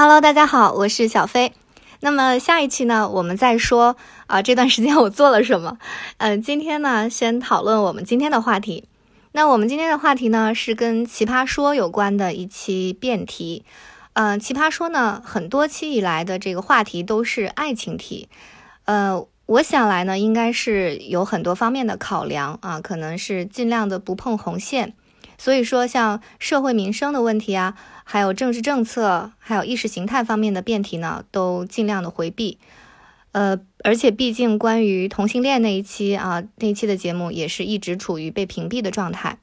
Hello，大家好，我是小飞。那么下一期呢，我们再说啊，这段时间我做了什么？嗯，今天呢，先讨论我们今天的话题。那我们今天的话题呢，是跟奇葩说有关的一期辩题。嗯，奇葩说呢，很多期以来的这个话题都是爱情题。呃，我想来呢，应该是有很多方面的考量啊，可能是尽量的不碰红线。所以说，像社会民生的问题啊，还有政治政策，还有意识形态方面的辩题呢，都尽量的回避。呃，而且毕竟关于同性恋那一期啊，那一期的节目也是一直处于被屏蔽的状态。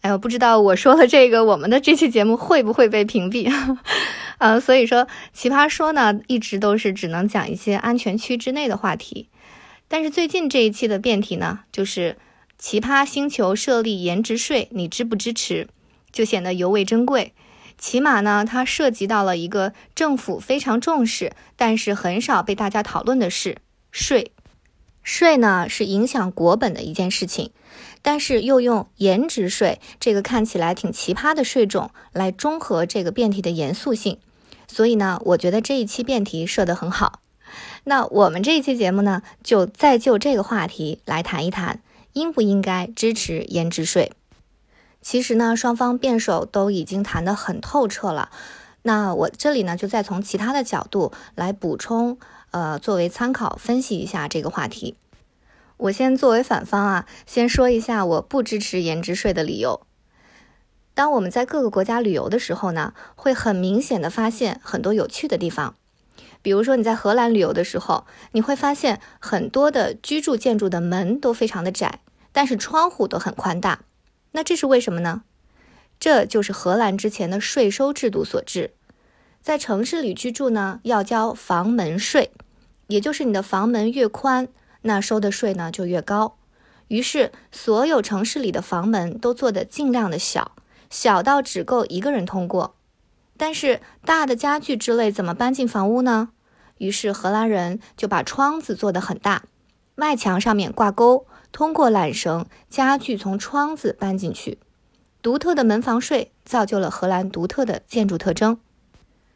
哎呦，不知道我说了这个，我们的这期节目会不会被屏蔽？呃，所以说奇葩说呢，一直都是只能讲一些安全区之内的话题。但是最近这一期的辩题呢，就是。奇葩星球设立颜值税，你支不支持？就显得尤为珍贵。起码呢，它涉及到了一个政府非常重视，但是很少被大家讨论的事——税。税呢是影响国本的一件事情，但是又用颜值税这个看起来挺奇葩的税种来中和这个辩题的严肃性。所以呢，我觉得这一期辩题设得很好。那我们这一期节目呢，就再就这个话题来谈一谈。应不应该支持颜值税？其实呢，双方辩手都已经谈得很透彻了。那我这里呢，就再从其他的角度来补充，呃，作为参考分析一下这个话题。我先作为反方啊，先说一下我不支持颜值税的理由。当我们在各个国家旅游的时候呢，会很明显的发现很多有趣的地方。比如说你在荷兰旅游的时候，你会发现很多的居住建筑的门都非常的窄，但是窗户都很宽大。那这是为什么呢？这就是荷兰之前的税收制度所致。在城市里居住呢，要交房门税，也就是你的房门越宽，那收的税呢就越高。于是所有城市里的房门都做得尽量的小，小到只够一个人通过。但是大的家具之类怎么搬进房屋呢？于是荷兰人就把窗子做得很大，外墙上面挂钩，通过缆绳，家具从窗子搬进去。独特的门房税造就了荷兰独特的建筑特征。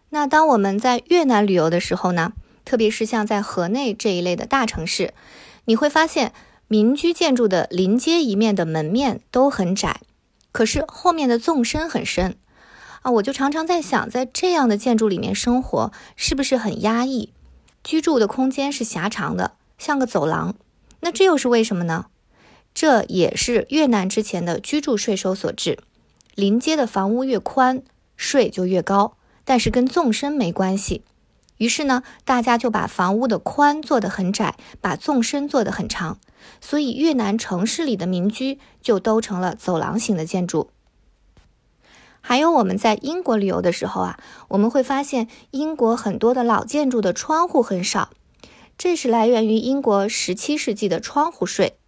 那当我们在越南旅游的时候呢？特别是像在河内这一类的大城市，你会发现民居建筑的临街一面的门面都很窄，可是后面的纵深很深。啊，我就常常在想，在这样的建筑里面生活是不是很压抑？居住的空间是狭长的，像个走廊。那这又是为什么呢？这也是越南之前的居住税收所致。临街的房屋越宽，税就越高，但是跟纵深没关系。于是呢，大家就把房屋的宽做得很窄，把纵深做得很长，所以越南城市里的民居就都成了走廊型的建筑。还有我们在英国旅游的时候啊，我们会发现英国很多的老建筑的窗户很少，这是来源于英国十七世纪的窗户税，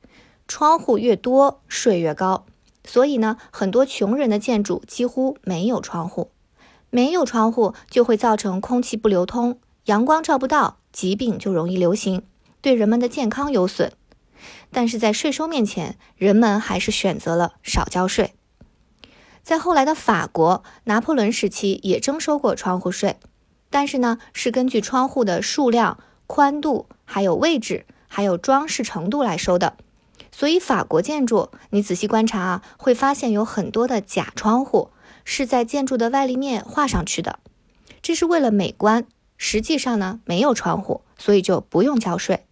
窗户越多税越高，所以呢，很多穷人的建筑几乎没有窗户，没有窗户就会造成空气不流通，阳光照不到，疾病就容易流行，对人们的健康有损。但是在税收面前，人们还是选择了少交税。在后来的法国，拿破仑时期也征收过窗户税，但是呢，是根据窗户的数量、宽度、还有位置、还有装饰程度来收的。所以法国建筑，你仔细观察啊，会发现有很多的假窗户是在建筑的外立面画上去的，这是为了美观。实际上呢，没有窗户，所以就不用交税。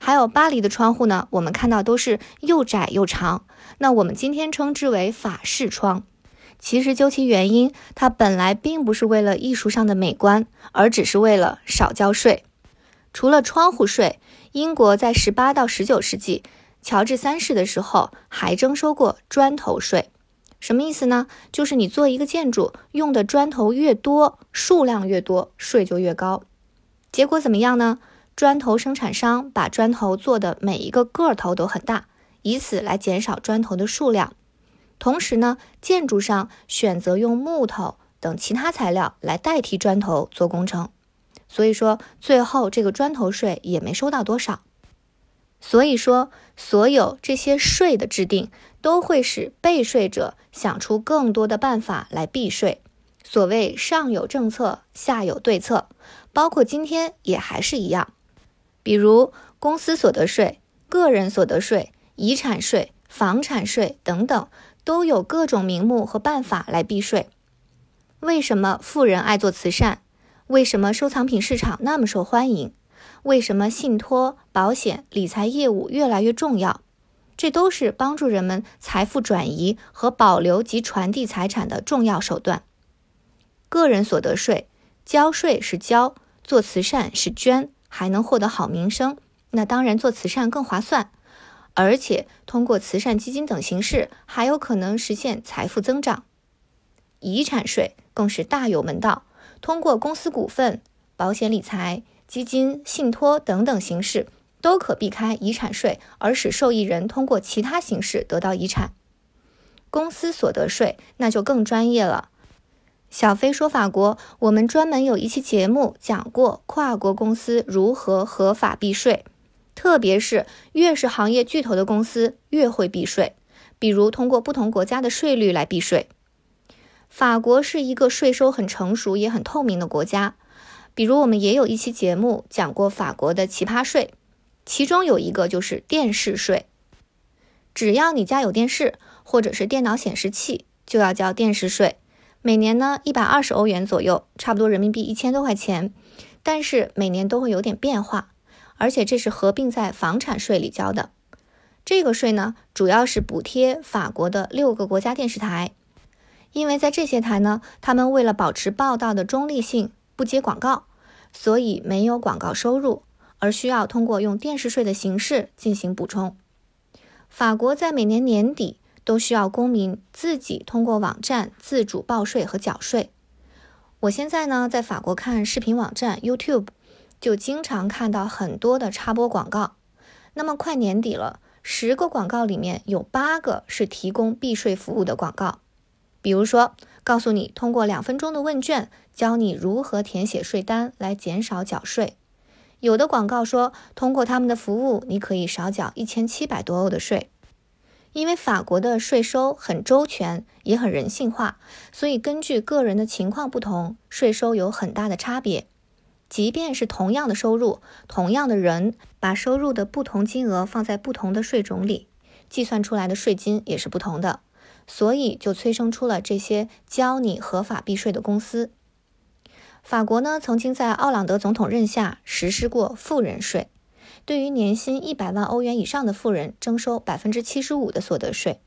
还有巴黎的窗户呢，我们看到都是又窄又长，那我们今天称之为法式窗。其实究其原因，它本来并不是为了艺术上的美观，而只是为了少交税。除了窗户税，英国在十八到十九世纪，乔治三世的时候还征收过砖头税。什么意思呢？就是你做一个建筑用的砖头越多，数量越多，税就越高。结果怎么样呢？砖头生产商把砖头做的每一个个头都很大，以此来减少砖头的数量。同时呢，建筑商选择用木头等其他材料来代替砖头做工程，所以说最后这个砖头税也没收到多少。所以说，所有这些税的制定都会使被税者想出更多的办法来避税，所谓上有政策，下有对策，包括今天也还是一样。比如公司所得税、个人所得税、遗产税、房产税等等，都有各种名目和办法来避税。为什么富人爱做慈善？为什么收藏品市场那么受欢迎？为什么信托、保险、理财业务越来越重要？这都是帮助人们财富转移和保留及传递财产的重要手段。个人所得税交税是交，做慈善是捐，还能获得好名声，那当然做慈善更划算。而且通过慈善基金等形式，还有可能实现财富增长。遗产税更是大有门道，通过公司股份、保险理财、基金、信托等等形式，都可避开遗产税，而使受益人通过其他形式得到遗产。公司所得税那就更专业了。小飞说法国，我们专门有一期节目讲过跨国公司如何合法避税，特别是越是行业巨头的公司越会避税，比如通过不同国家的税率来避税。法国是一个税收很成熟也很透明的国家，比如我们也有一期节目讲过法国的奇葩税，其中有一个就是电视税，只要你家有电视或者是电脑显示器，就要交电视税。每年呢，一百二十欧元左右，差不多人民币一千多块钱。但是每年都会有点变化，而且这是合并在房产税里交的。这个税呢，主要是补贴法国的六个国家电视台，因为在这些台呢，他们为了保持报道的中立性，不接广告，所以没有广告收入，而需要通过用电视税的形式进行补充。法国在每年年底。都需要公民自己通过网站自主报税和缴税。我现在呢，在法国看视频网站 YouTube，就经常看到很多的插播广告。那么快年底了，十个广告里面有八个是提供避税服务的广告。比如说，告诉你通过两分钟的问卷，教你如何填写税单来减少缴税。有的广告说，通过他们的服务，你可以少缴一千七百多欧的税。因为法国的税收很周全，也很人性化，所以根据个人的情况不同，税收有很大的差别。即便是同样的收入，同样的人，把收入的不同金额放在不同的税种里，计算出来的税金也是不同的。所以就催生出了这些教你合法避税的公司。法国呢，曾经在奥朗德总统任下实施过富人税。对于年薪一百万欧元以上的富人征收百分之七十五的所得税，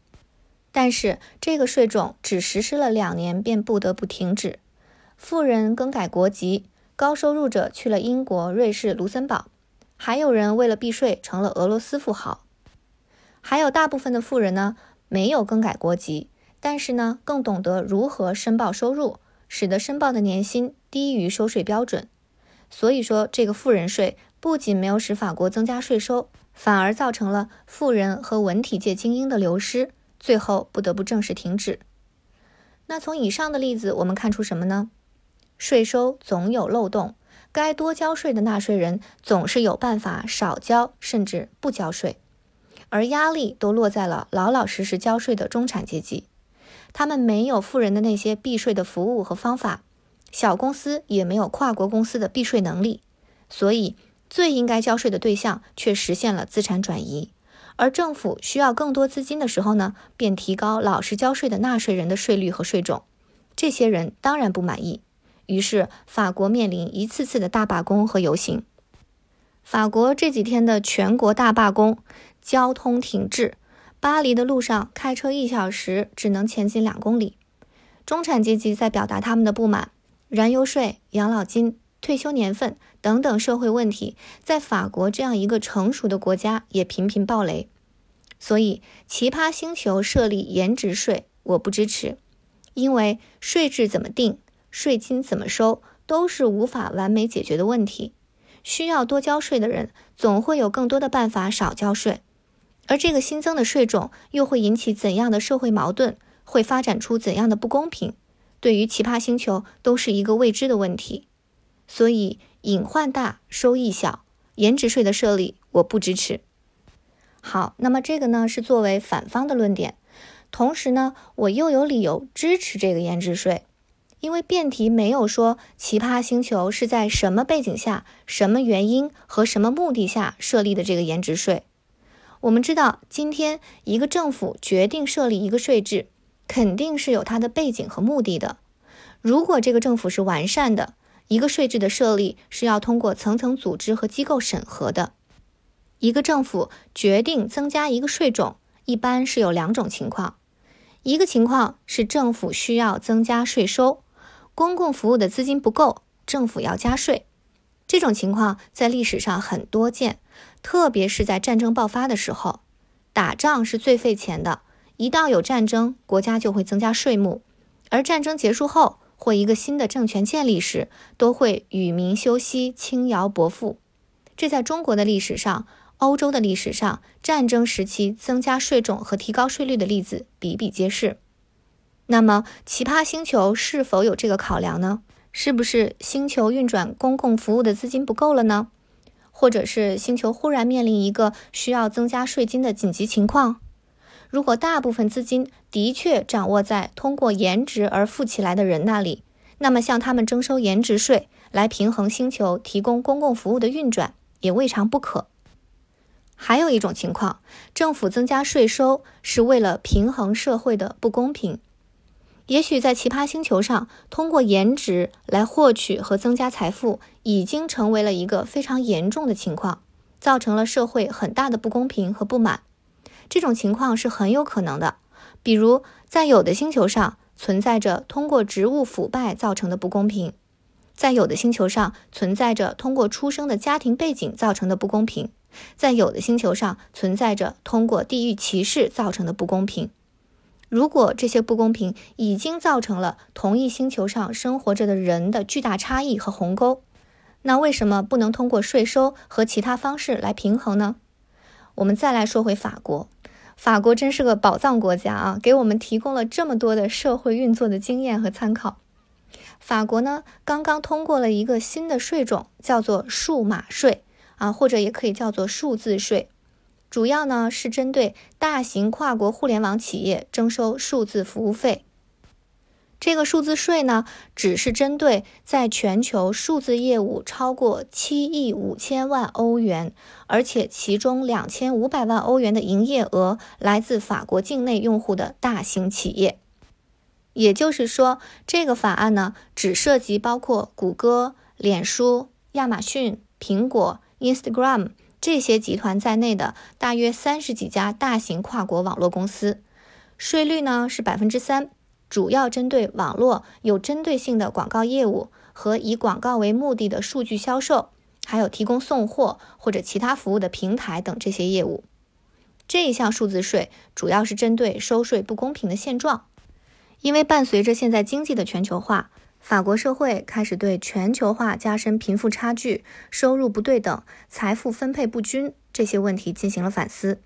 但是这个税种只实施了两年便不得不停止。富人更改国籍，高收入者去了英国、瑞士、卢森堡，还有人为了避税成了俄罗斯富豪。还有大部分的富人呢，没有更改国籍，但是呢，更懂得如何申报收入，使得申报的年薪低于收税标准。所以说，这个富人税。不仅没有使法国增加税收，反而造成了富人和文体界精英的流失，最后不得不正式停止。那从以上的例子，我们看出什么呢？税收总有漏洞，该多交税的纳税人总是有办法少交，甚至不交税，而压力都落在了老老实实交税的中产阶级，他们没有富人的那些避税的服务和方法，小公司也没有跨国公司的避税能力，所以。最应该交税的对象却实现了资产转移，而政府需要更多资金的时候呢，便提高老实交税的纳税人的税率和税种。这些人当然不满意，于是法国面临一次次的大罢工和游行。法国这几天的全国大罢工，交通停滞，巴黎的路上开车一小时只能前进两公里。中产阶级在表达他们的不满，燃油税、养老金。退休年份等等社会问题，在法国这样一个成熟的国家也频频爆雷，所以奇葩星球设立颜值税，我不支持，因为税制怎么定，税金怎么收，都是无法完美解决的问题。需要多交税的人，总会有更多的办法少交税，而这个新增的税种又会引起怎样的社会矛盾，会发展出怎样的不公平，对于奇葩星球都是一个未知的问题。所以隐患大，收益小，颜值税的设立我不支持。好，那么这个呢是作为反方的论点，同时呢我又有理由支持这个颜值税，因为辩题没有说奇葩星球是在什么背景下、什么原因和什么目的下设立的这个颜值税。我们知道，今天一个政府决定设立一个税制，肯定是有它的背景和目的的。如果这个政府是完善的，一个税制的设立是要通过层层组织和机构审核的。一个政府决定增加一个税种，一般是有两种情况：一个情况是政府需要增加税收。公共服务的资金不够，政府要加税，这种情况在历史上很多见，特别是在战争爆发的时候，打仗是最费钱的。一到有战争，国家就会增加税目；而战争结束后，或一个新的政权建立时，都会与民休息，轻徭薄赋。这在中国的历史上、欧洲的历史上，战争时期增加税种和提高税率的例子比比皆是。那么，奇葩星球是否有这个考量呢？是不是星球运转公共服务的资金不够了呢？或者是星球忽然面临一个需要增加税金的紧急情况？如果大部分资金的确掌握在通过颜值而富起来的人那里，那么向他们征收颜值税来平衡星球提供公共服务的运转，也未尝不可。还有一种情况，政府增加税收是为了平衡社会的不公平。也许在奇葩星球上，通过颜值来获取和增加财富，已经成为了一个非常严重的情况，造成了社会很大的不公平和不满。这种情况是很有可能的，比如在有的星球上存在着通过职务腐败造成的不公平，在有的星球上存在着通过出生的家庭背景造成的不公平，在有的星球上存在着通过地域歧视造成的不公平。如果这些不公平已经造成了同一星球上生活着的人的巨大差异和鸿沟，那为什么不能通过税收和其他方式来平衡呢？我们再来说回法国，法国真是个宝藏国家啊，给我们提供了这么多的社会运作的经验和参考。法国呢，刚刚通过了一个新的税种，叫做数码税啊，或者也可以叫做数字税。主要呢是针对大型跨国互联网企业征收数字服务费。这个数字税呢，只是针对在全球数字业务超过七亿五千万欧元，而且其中两千五百万欧元的营业额来自法国境内用户的大型企业。也就是说，这个法案呢，只涉及包括谷歌、脸书、亚马逊、苹果、Instagram。这些集团在内的大约三十几家大型跨国网络公司，税率呢是百分之三，主要针对网络有针对性的广告业务和以广告为目的的数据销售，还有提供送货或者其他服务的平台等这些业务。这一项数字税主要是针对收税不公平的现状，因为伴随着现在经济的全球化。法国社会开始对全球化加深贫富差距、收入不对等、财富分配不均这些问题进行了反思。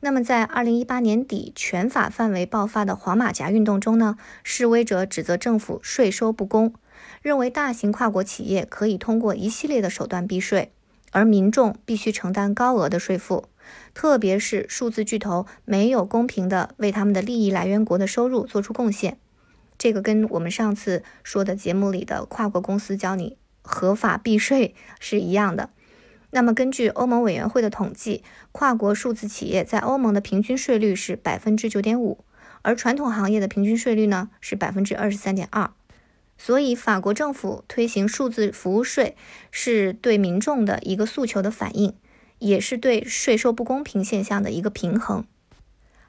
那么，在二零一八年底全法范围爆发的黄马甲运动中呢，示威者指责政府税收不公，认为大型跨国企业可以通过一系列的手段避税，而民众必须承担高额的税负，特别是数字巨头没有公平的为他们的利益来源国的收入做出贡献。这个跟我们上次说的节目里的跨国公司教你合法避税是一样的。那么，根据欧盟委员会的统计，跨国数字企业在欧盟的平均税率是百分之九点五，而传统行业的平均税率呢是百分之二十三点二。所以，法国政府推行数字服务税是对民众的一个诉求的反应，也是对税收不公平现象的一个平衡。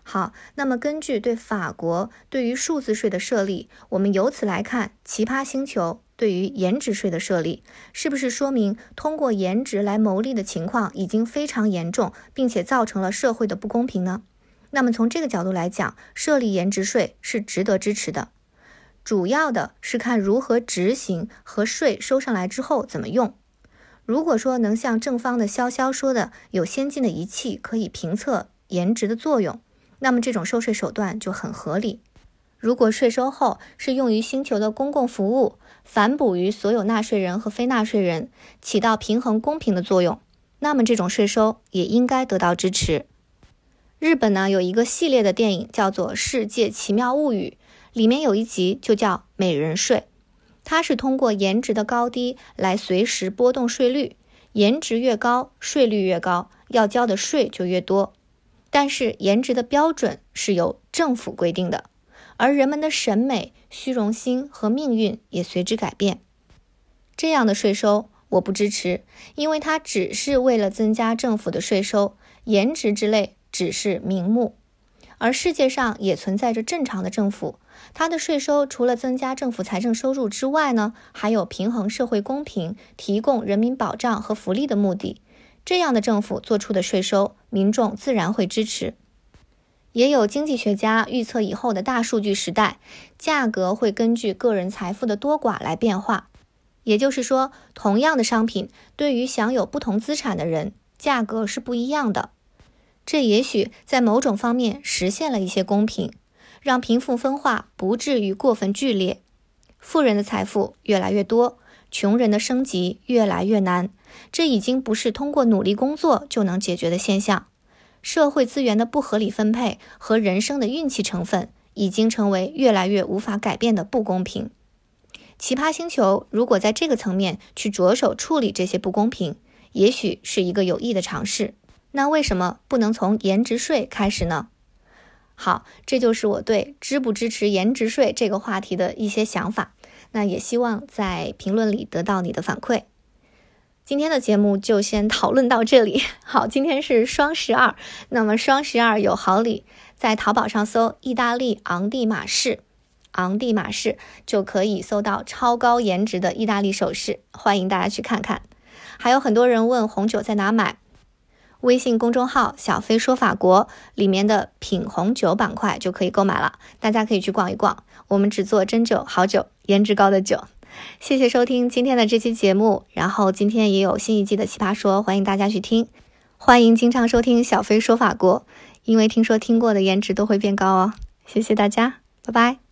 好，那么根据对法国对于数字税的设立，我们由此来看，奇葩星球对于颜值税的设立，是不是说明通过颜值来牟利的情况已经非常严重，并且造成了社会的不公平呢？那么从这个角度来讲，设立颜值税是值得支持的，主要的是看如何执行和税收上来之后怎么用。如果说能像正方的潇潇说的，有先进的仪器可以评测颜值的作用。那么这种收税手段就很合理。如果税收后是用于星球的公共服务，反哺于所有纳税人和非纳税人，起到平衡公平的作用，那么这种税收也应该得到支持。日本呢有一个系列的电影叫做《世界奇妙物语》，里面有一集就叫美人税，它是通过颜值的高低来随时波动税率，颜值越高，税率越高，要交的税就越多。但是颜值的标准是由政府规定的，而人们的审美、虚荣心和命运也随之改变。这样的税收我不支持，因为它只是为了增加政府的税收，颜值之类只是名目。而世界上也存在着正常的政府。它的税收除了增加政府财政收入之外呢，还有平衡社会公平、提供人民保障和福利的目的。这样的政府做出的税收，民众自然会支持。也有经济学家预测，以后的大数据时代，价格会根据个人财富的多寡来变化。也就是说，同样的商品，对于享有不同资产的人，价格是不一样的。这也许在某种方面实现了一些公平。让贫富分化不至于过分剧烈，富人的财富越来越多，穷人的升级越来越难。这已经不是通过努力工作就能解决的现象。社会资源的不合理分配和人生的运气成分，已经成为越来越无法改变的不公平。奇葩星球如果在这个层面去着手处理这些不公平，也许是一个有益的尝试。那为什么不能从颜值税开始呢？好，这就是我对支不支持颜值税这个话题的一些想法。那也希望在评论里得到你的反馈。今天的节目就先讨论到这里。好，今天是双十二，那么双十二有好礼，在淘宝上搜“意大利昂蒂马仕”，昂蒂马仕就可以搜到超高颜值的意大利首饰，欢迎大家去看看。还有很多人问红酒在哪买。微信公众号“小飞说法国”里面的品红酒板块就可以购买了，大家可以去逛一逛。我们只做真酒、好酒、颜值高的酒。谢谢收听今天的这期节目，然后今天也有新一季的奇葩说，欢迎大家去听。欢迎经常收听小飞说法国，因为听说听过的颜值都会变高哦。谢谢大家，拜拜。